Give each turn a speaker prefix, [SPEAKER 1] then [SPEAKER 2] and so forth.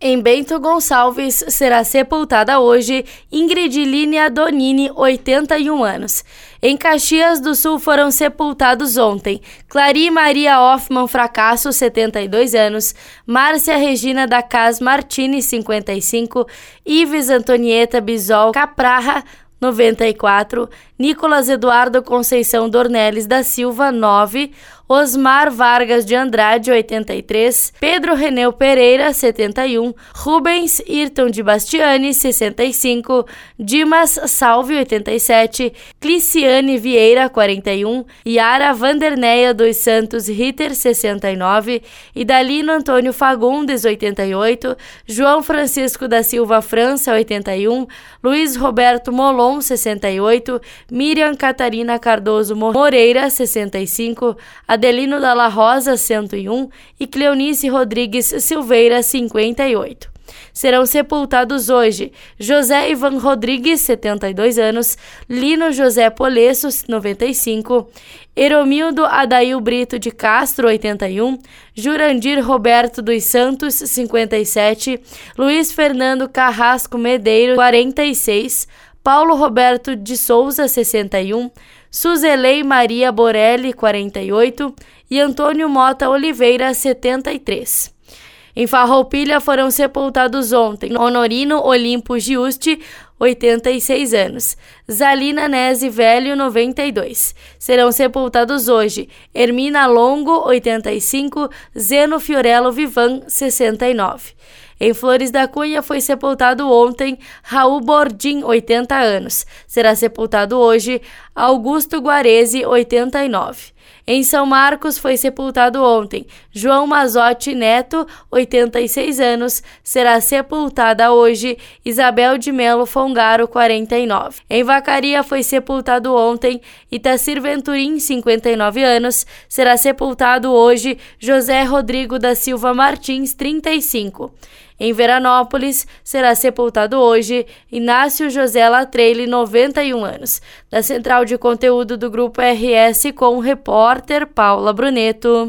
[SPEAKER 1] Em Bento Gonçalves será sepultada hoje Ingrid Línia Donini, 81 anos. Em Caxias do Sul foram sepultados ontem Clari Maria Hoffman Fracasso, 72 anos, Márcia Regina da Cas Martini, 55, Ives Antonieta Bisol Capraha, 94, Nicolas Eduardo Conceição Dornelles da Silva, 9, Osmar Vargas de Andrade, 83, Pedro Reneu Pereira, 71, Rubens Irton de Bastiani, 65, Dimas Salve, 87, Cliciane Vieira, 41, Yara Vanderneia dos Santos Ritter, 69, Idalino Antônio Fagundes, 88, João Francisco da Silva França, 81, Luiz Roberto Molon, 68, Miriam Catarina Cardoso Moreira, 65, Adelino Dalla Rosa, 101 e Cleonice Rodrigues Silveira, 58. Serão sepultados hoje José Ivan Rodrigues, 72 anos, Lino José Polesso, 95, Eromildo Adail Brito de Castro, 81, Jurandir Roberto dos Santos, 57, Luiz Fernando Carrasco Medeiro, 46, Paulo Roberto de Souza, 61, Suzelei Maria Borelli, 48 e Antônio Mota Oliveira, 73. Em Farroupilha foram sepultados ontem Honorino Olimpo Giusti, 86 anos, Zalina Nese Velho, 92. Serão sepultados hoje Hermina Longo, 85, Zeno Fiorello Vivan, 69. Em Flores da Cunha foi sepultado ontem Raul Bordim, 80 anos. Será sepultado hoje Augusto Guarese, 89. Em São Marcos foi sepultado ontem João Mazotti Neto, 86 anos, será sepultada hoje Isabel de Melo Fongaro, 49. Em Vacaria foi sepultado ontem Itacir Venturim, 59 anos, será sepultado hoje José Rodrigo da Silva Martins, 35. Em Veranópolis, será sepultado hoje Inácio José Latreille, 91 anos. Da central de conteúdo do Grupo RS com o repórter Paula Bruneto.